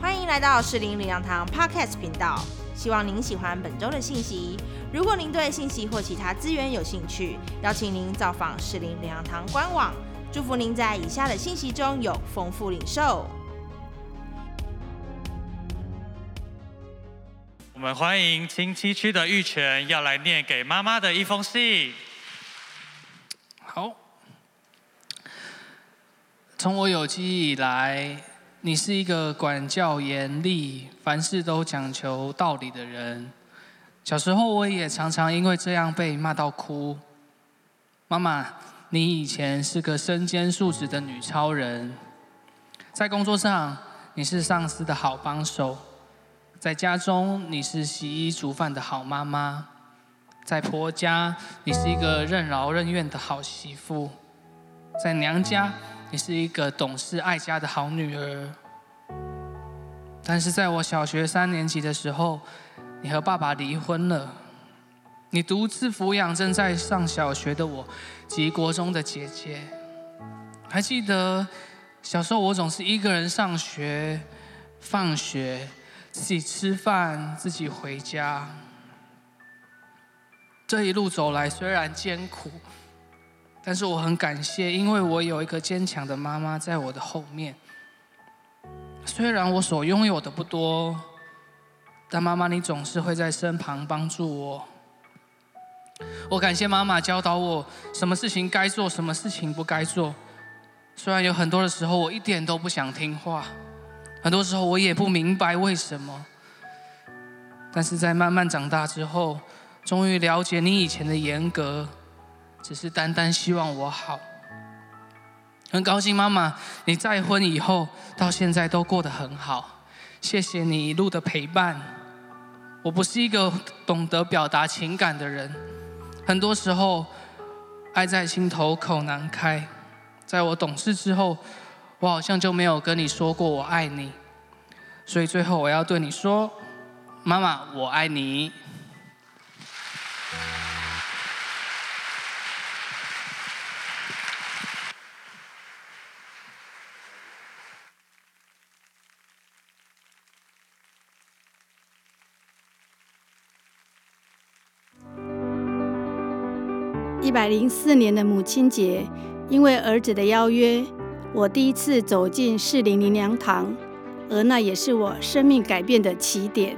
欢迎来到士林领养堂 Podcast 频道，希望您喜欢本周的信息。如果您对信息或其他资源有兴趣，邀请您造访士林领养堂官网。祝福您在以下的信息中有丰富领受。我们欢迎亲戚区的玉泉要来念给妈妈的一封信。好，从我有记忆以来。你是一个管教严厉、凡事都讲求道理的人。小时候我也常常因为这样被骂到哭。妈妈，你以前是个身兼数职的女超人，在工作上你是上司的好帮手，在家中你是洗衣煮饭的好妈妈，在婆家你是一个任劳任怨的好媳妇，在娘家。你是一个懂事爱家的好女儿，但是在我小学三年级的时候，你和爸爸离婚了，你独自抚养正在上小学的我及国中的姐姐。还记得小时候我总是一个人上学、放学，自己吃饭、自己回家。这一路走来虽然艰苦。但是我很感谢，因为我有一个坚强的妈妈在我的后面。虽然我所拥有的不多，但妈妈你总是会在身旁帮助我。我感谢妈妈教导我什么事情该做，什么事情不该做。虽然有很多的时候我一点都不想听话，很多时候我也不明白为什么。但是在慢慢长大之后，终于了解你以前的严格。只是单单希望我好，很高兴妈妈，你再婚以后到现在都过得很好，谢谢你一路的陪伴。我不是一个懂得表达情感的人，很多时候爱在心头口难开。在我懂事之后，我好像就没有跟你说过我爱你，所以最后我要对你说，妈妈，我爱你。百零四年的母亲节，因为儿子的邀约，我第一次走进士林林良堂，而那也是我生命改变的起点。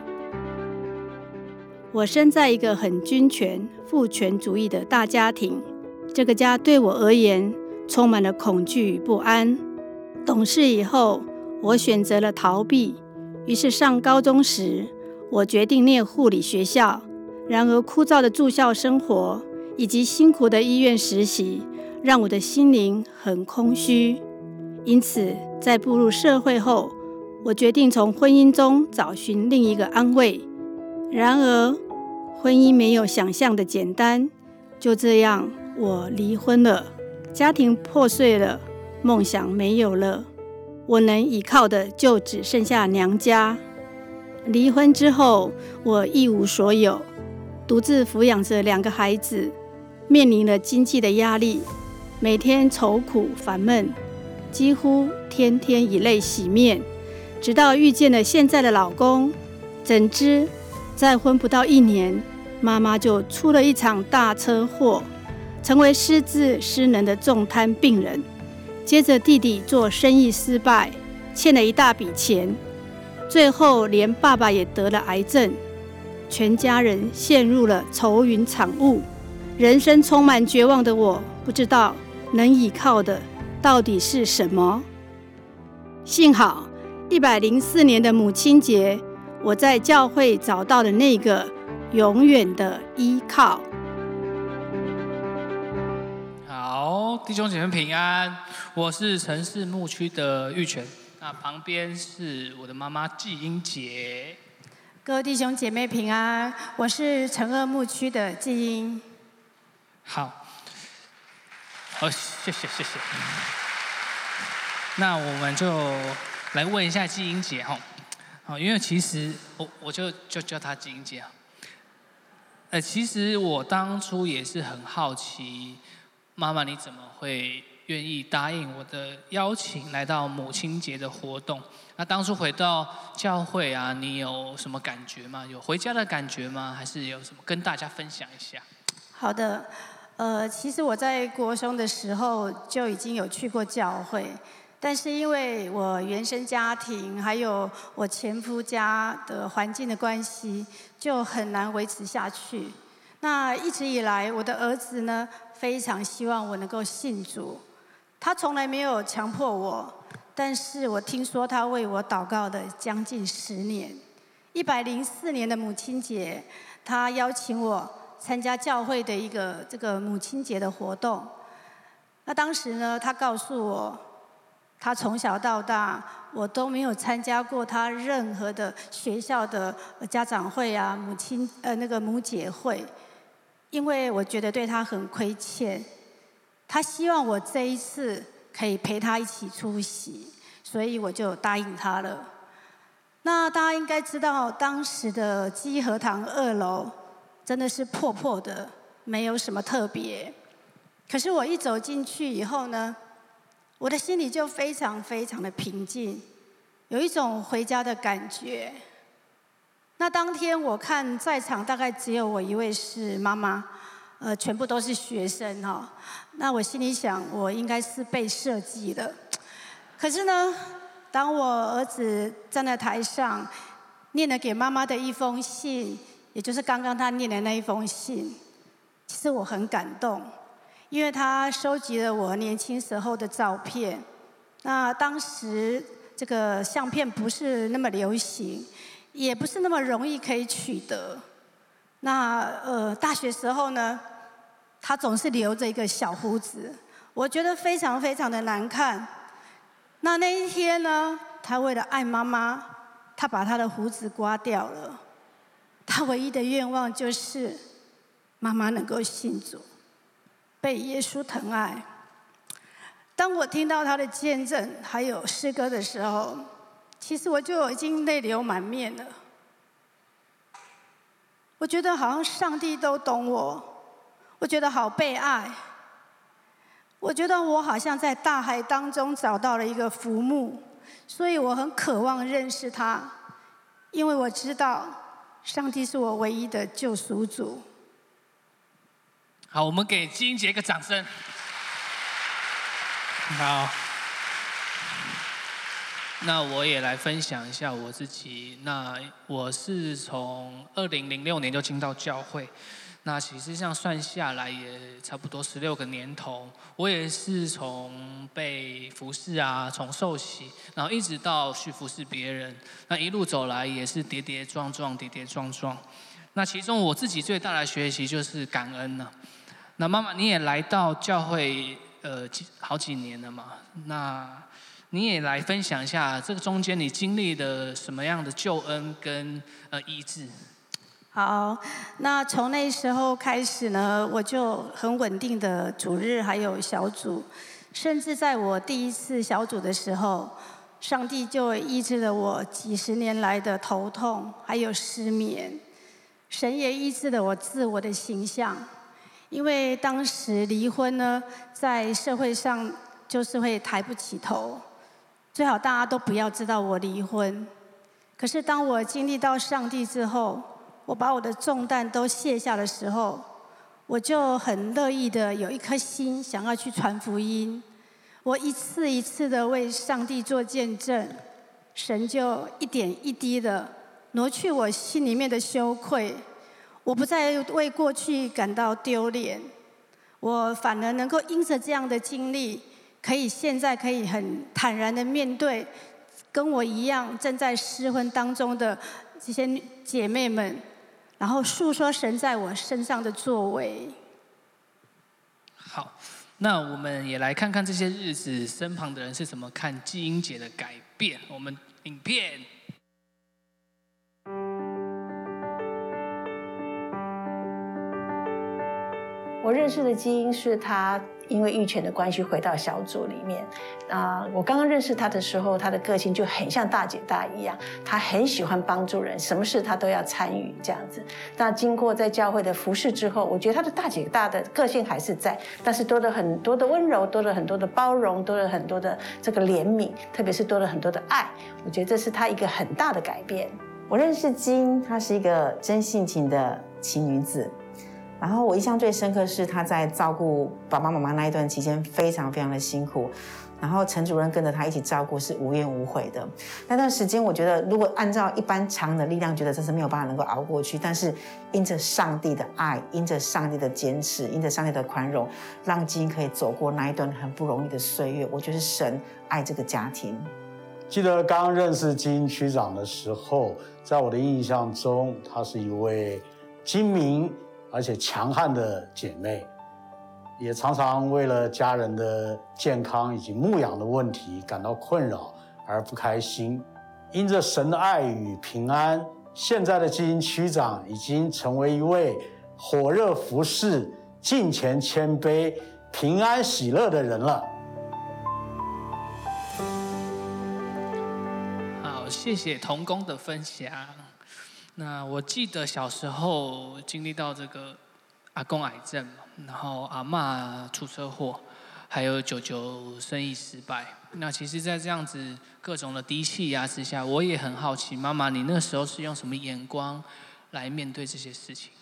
我生在一个很君权、父权主义的大家庭，这个家对我而言充满了恐惧与不安。懂事以后，我选择了逃避，于是上高中时，我决定念护理学校。然而枯燥的住校生活。以及辛苦的医院实习，让我的心灵很空虚。因此，在步入社会后，我决定从婚姻中找寻另一个安慰。然而，婚姻没有想象的简单。就这样，我离婚了，家庭破碎了，梦想没有了，我能依靠的就只剩下娘家。离婚之后，我一无所有，独自抚养着两个孩子。面临了经济的压力，每天愁苦烦闷，几乎天天以泪洗面。直到遇见了现在的老公，怎知再婚不到一年，妈妈就出了一场大车祸，成为失智失能的重瘫病人。接着弟弟做生意失败，欠了一大笔钱，最后连爸爸也得了癌症，全家人陷入了愁云惨雾。人生充满绝望的我，不知道能依靠的到底是什么。幸好，一百零四年的母亲节，我在教会找到了那个永远的依靠。好，弟兄姐妹平安，我是城市牧区的玉泉，那旁边是我的妈妈季英杰。各位弟兄姐妹平安，我是城二牧区的季英。好，好，谢谢谢谢。那我们就来问一下季英姐哈，好，因为其实我我就就叫她季英姐啊。呃，其实我当初也是很好奇，妈妈你怎么会愿意答应我的邀请，来到母亲节的活动。那当初回到教会啊，你有什么感觉吗？有回家的感觉吗？还是有什么跟大家分享一下？好的，呃，其实我在国中的时候就已经有去过教会，但是因为我原生家庭还有我前夫家的环境的关系，就很难维持下去。那一直以来，我的儿子呢，非常希望我能够信主，他从来没有强迫我。但是我听说他为我祷告的将近十年，一百零四年的母亲节，他邀请我参加教会的一个这个母亲节的活动。那当时呢，他告诉我，他从小到大我都没有参加过他任何的学校的家长会啊、母亲呃那个母姐会，因为我觉得对他很亏欠。他希望我这一次。可以陪他一起出席，所以我就答应他了。那大家应该知道，当时的基和堂二楼真的是破破的，没有什么特别。可是我一走进去以后呢，我的心里就非常非常的平静，有一种回家的感觉。那当天我看在场大概只有我一位是妈妈。呃，全部都是学生哈，那我心里想，我应该是被设计的。可是呢，当我儿子站在台上，念了给妈妈的一封信，也就是刚刚他念的那一封信，其实我很感动，因为他收集了我年轻时候的照片。那当时这个相片不是那么流行，也不是那么容易可以取得。那呃，大学时候呢？他总是留着一个小胡子，我觉得非常非常的难看。那那一天呢，他为了爱妈妈，他把他的胡子刮掉了。他唯一的愿望就是妈妈能够信主，被耶稣疼爱。当我听到他的见证还有诗歌的时候，其实我就已经泪流满面了。我觉得好像上帝都懂我。我觉得好被爱，我觉得我好像在大海当中找到了一个浮木，所以我很渴望认识他，因为我知道上帝是我唯一的救赎主。好，我们给金姐一个掌声。好，那我也来分享一下我自己。那我是从二零零六年就进到教会。那其实这样算下来也差不多十六个年头，我也是从被服侍啊，从受洗，然后一直到去服侍别人，那一路走来也是跌跌撞撞，跌跌撞撞。那其中我自己最大的学习就是感恩了。那妈妈你也来到教会呃好几年了嘛？那你也来分享一下这个中间你经历的什么样的救恩跟呃医治？好，那从那时候开始呢，我就很稳定的主日还有小组，甚至在我第一次小组的时候，上帝就医治了我几十年来的头痛还有失眠，神也医治了我自我的形象，因为当时离婚呢，在社会上就是会抬不起头，最好大家都不要知道我离婚，可是当我经历到上帝之后。我把我的重担都卸下的时候，我就很乐意的有一颗心想要去传福音。我一次一次的为上帝做见证，神就一点一滴的挪去我心里面的羞愧。我不再为过去感到丢脸，我反而能够因着这样的经历，可以现在可以很坦然的面对跟我一样正在失婚当中的这些姐妹们。然后诉说神在我身上的作为。好，那我们也来看看这些日子身旁的人是怎么看基因姐的改变。我们影片。我认识的基因是他因为玉泉的关系回到小组里面。啊，我刚刚认识他的时候，他的个性就很像大姐大一样，他很喜欢帮助人，什么事他都要参与这样子。那经过在教会的服侍之后，我觉得他的大姐大的个性还是在，但是多了很多的温柔，多了很多的包容，多了很多的这个怜悯，特别是多了很多的爱。我觉得这是他一个很大的改变。我认识金，她是一个真性情的奇女子。然后我印象最深刻是他在照顾爸爸妈妈那一段期间非常非常的辛苦。然后陈主任跟着他一起照顾，是无怨无悔的。那段时间，我觉得如果按照一般常的力量，觉得这是没有办法能够熬过去。但是因着上帝的爱，因着上帝的坚持，因着上帝的宽容，让金可以走过那一段很不容易的岁月。我觉得神爱这个家庭。记得刚认识金区长的时候，在我的印象中，他是一位精明而且强悍的姐妹。也常常为了家人的健康以及牧养的问题感到困扰而不开心。因着神的爱与平安，现在的基因区长已经成为一位火热服侍、敬虔谦卑、平安喜乐的人了。好，谢谢童工的分享。那我记得小时候经历到这个阿公癌症。然后阿妈出车祸，还有舅舅生意失败。那其实，在这样子各种的低气压之下，我也很好奇，妈妈，你那时候是用什么眼光来面对这些事情？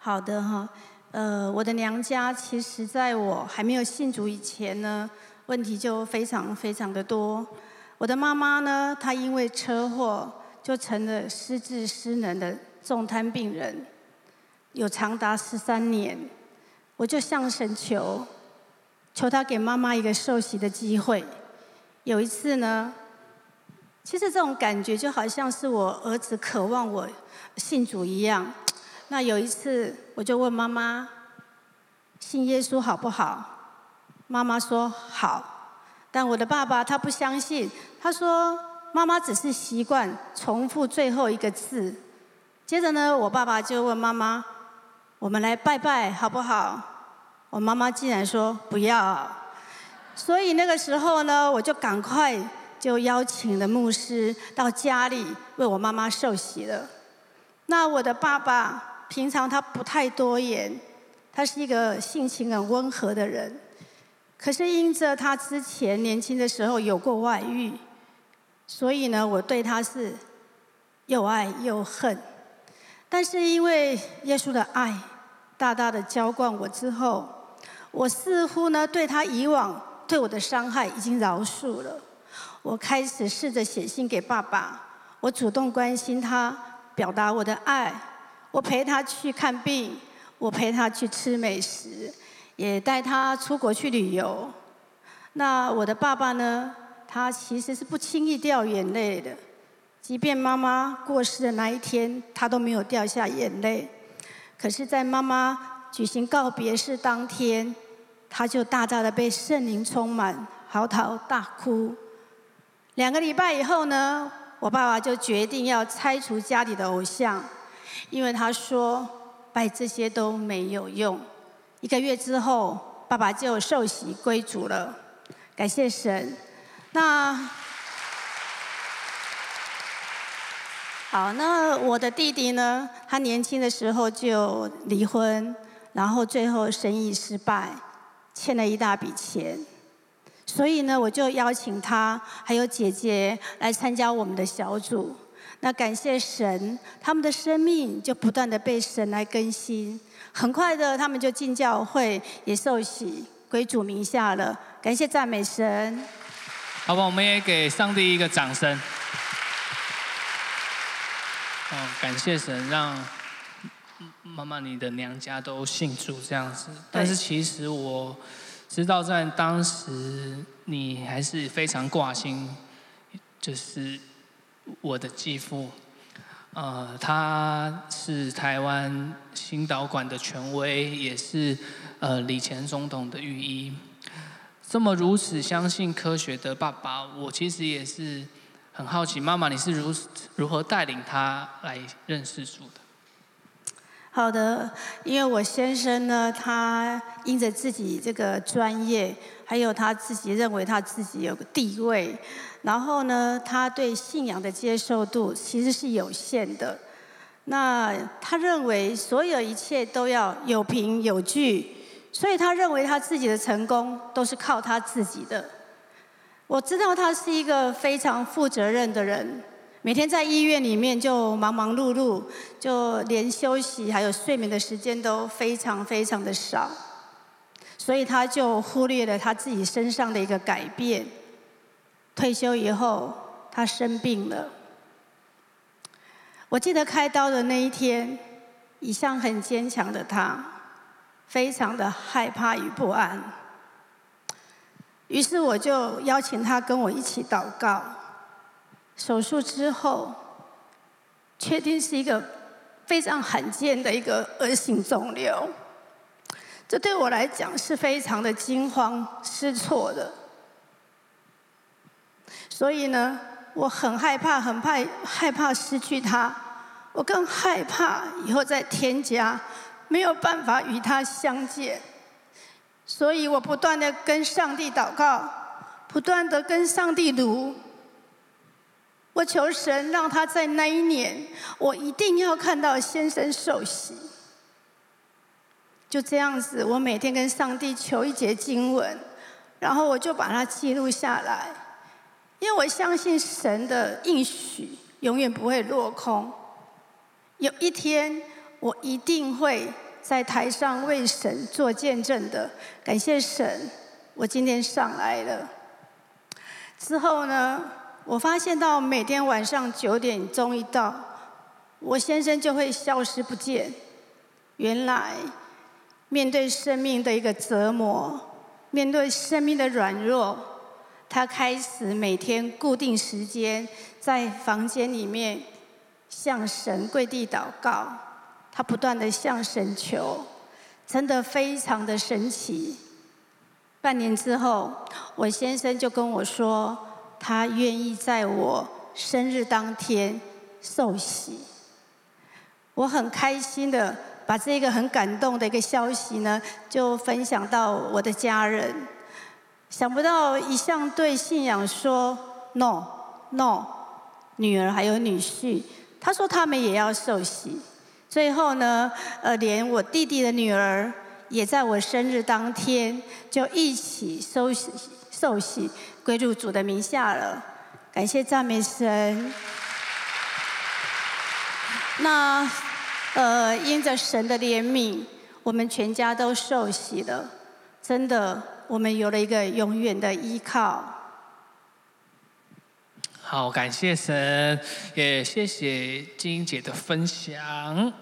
好的哈，呃，我的娘家其实在我还没有信主以前呢，问题就非常非常的多。我的妈妈呢，她因为车祸就成了失智失能的重瘫病人，有长达十三年。我就向神求，求他给妈妈一个受洗的机会。有一次呢，其实这种感觉就好像是我儿子渴望我信主一样。那有一次，我就问妈妈，信耶稣好不好？妈妈说好。但我的爸爸他不相信，他说妈妈只是习惯重复最后一个字。接着呢，我爸爸就问妈妈，我们来拜拜好不好？我妈妈竟然说不要，所以那个时候呢，我就赶快就邀请了牧师到家里为我妈妈受洗了。那我的爸爸平常他不太多言，他是一个性情很温和的人，可是因着他之前年轻的时候有过外遇，所以呢，我对他是又爱又恨。但是因为耶稣的爱大大的浇灌我之后，我似乎呢，对他以往对我的伤害已经饶恕了。我开始试着写信给爸爸，我主动关心他，表达我的爱。我陪他去看病，我陪他去吃美食，也带他出国去旅游。那我的爸爸呢？他其实是不轻易掉眼泪的，即便妈妈过世的那一天，他都没有掉下眼泪。可是，在妈妈。举行告别式当天，他就大大的被圣灵充满，嚎啕大哭。两个礼拜以后呢，我爸爸就决定要拆除家里的偶像，因为他说拜这些都没有用。一个月之后，爸爸就受洗归主了，感谢神。那好，那我的弟弟呢？他年轻的时候就离婚。然后最后生意失败，欠了一大笔钱，所以呢，我就邀请他还有姐姐来参加我们的小组。那感谢神，他们的生命就不断的被神来更新，很快的他们就进教会，也受洗归主名下了。感谢赞美神。好吧，我们也给上帝一个掌声。哦，感谢神让。妈妈，你的娘家都信主这样子，但是其实我知道，在当时你还是非常挂心，就是我的继父，呃，他是台湾新导管的权威，也是呃李前总统的御医，这么如此相信科学的爸爸，我其实也是很好奇，妈妈你是如如何带领他来认识主的？好的，因为我先生呢，他因着自己这个专业，还有他自己认为他自己有个地位，然后呢，他对信仰的接受度其实是有限的。那他认为所有一切都要有凭有据，所以他认为他自己的成功都是靠他自己的。我知道他是一个非常负责任的人，每天在医院里面就忙忙碌碌，就连休息还有睡眠的时间都非常非常的少，所以他就忽略了他自己身上的一个改变。退休以后，他生病了。我记得开刀的那一天，一向很坚强的他，非常的害怕与不安。于是我就邀请他跟我一起祷告。手术之后，确定是一个非常罕见的一个恶性肿瘤，这对我来讲是非常的惊慌失措的。所以呢。我很害怕，很怕害怕失去他，我更害怕以后再添加没有办法与他相见，所以我不断的跟上帝祷告，不断的跟上帝读，我求神让他在那一年，我一定要看到先生受洗。就这样子，我每天跟上帝求一节经文，然后我就把它记录下来。因为我相信神的应许永远不会落空，有一天我一定会在台上为神做见证的。感谢神，我今天上来了。之后呢，我发现到每天晚上九点钟一到，我先生就会消失不见。原来面对生命的一个折磨，面对生命的软弱。他开始每天固定时间在房间里面向神跪地祷告，他不断的向神求，真的非常的神奇。半年之后，我先生就跟我说，他愿意在我生日当天受洗。我很开心的把这个很感动的一个消息呢，就分享到我的家人。想不到一向对信仰说 no no，女儿还有女婿，他说他们也要受洗。最后呢，呃，连我弟弟的女儿也在我生日当天就一起受洗受洗归入主的名下了。感谢赞美神。那呃，因着神的怜悯，我们全家都受洗了，真的。我们有了一个永远的依靠。好，感谢神，也谢谢金英姐的分享。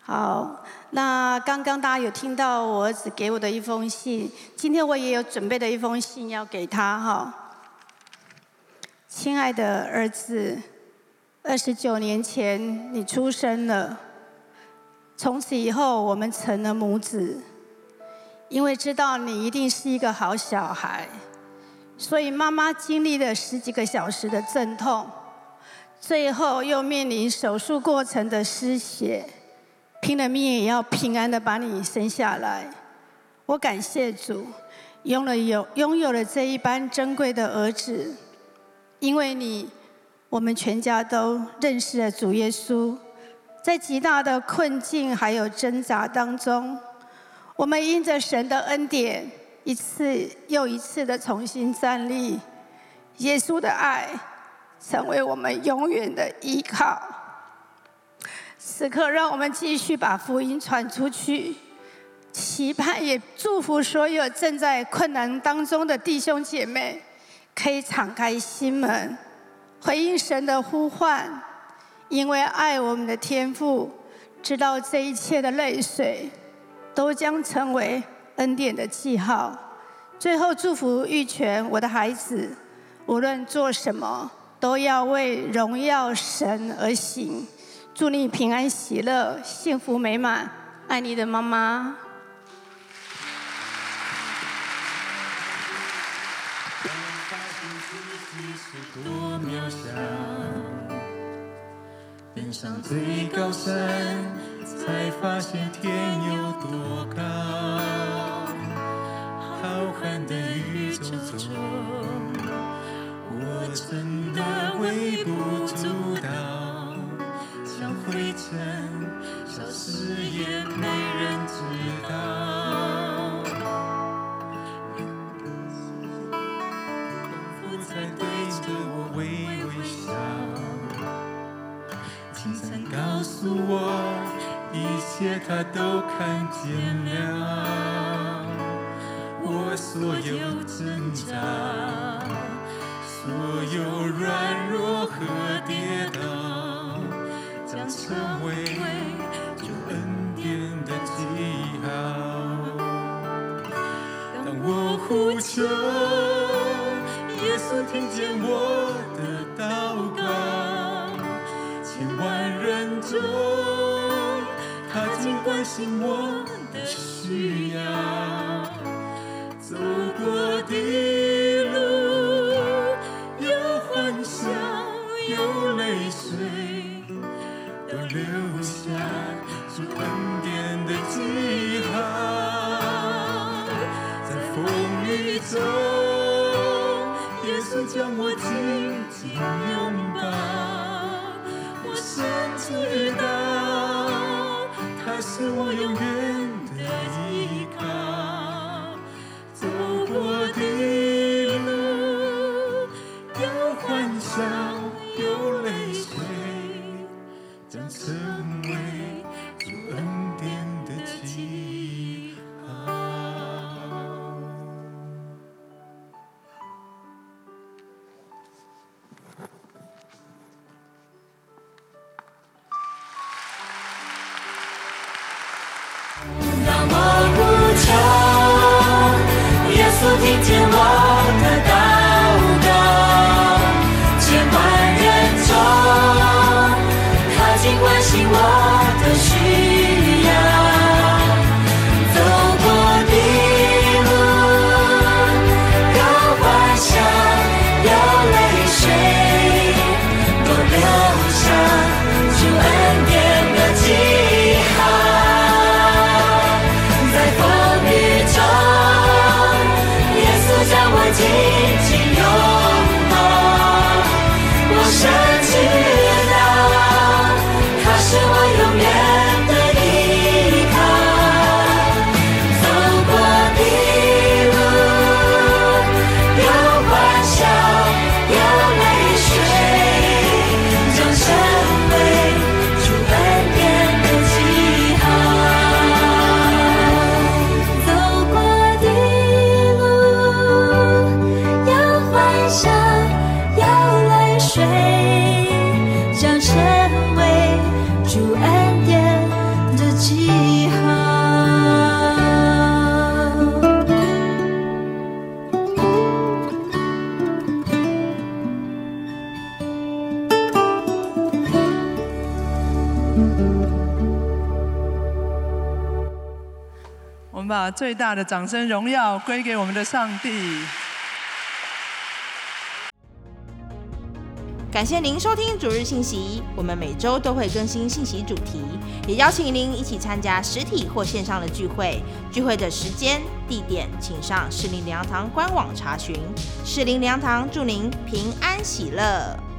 好，那刚刚大家有听到我儿子给我的一封信，今天我也有准备的一封信要给他哈。亲爱的儿子，二十九年前你出生了，从此以后我们成了母子。因为知道你一定是一个好小孩，所以妈妈经历了十几个小时的阵痛，最后又面临手术过程的失血，拼了命也要平安的把你生下来。我感谢主，拥了有拥有了这一般珍贵的儿子，因为你，我们全家都认识了主耶稣，在极大的困境还有挣扎当中。我们因着神的恩典，一次又一次的重新站立。耶稣的爱成为我们永远的依靠。此刻，让我们继续把福音传出去，期盼也祝福所有正在困难当中的弟兄姐妹，可以敞开心门，回应神的呼唤。因为爱我们的天父，知道这一切的泪水。都将成为恩典的记号。最后祝福玉泉，我的孩子，无论做什么，都要为荣耀神而行。祝你平安喜乐，幸福美满。爱你的妈妈。才发现天有多高。浩瀚的宇宙中，我真的微不足道，像灰尘消失也没人知道。他都看见了。我所有挣扎，所有软弱和跌倒，将成为主恩典的记号。当我呼求，耶稣听见我的祷告。千万人中，竟关心我的需最大的掌声荣耀归给我们的上帝。感谢您收听主日信息，我们每周都会更新信息主题，也邀请您一起参加实体或线上的聚会。聚会的时间、地点，请上士林粮堂官网查询。士林粮堂祝您平安喜乐。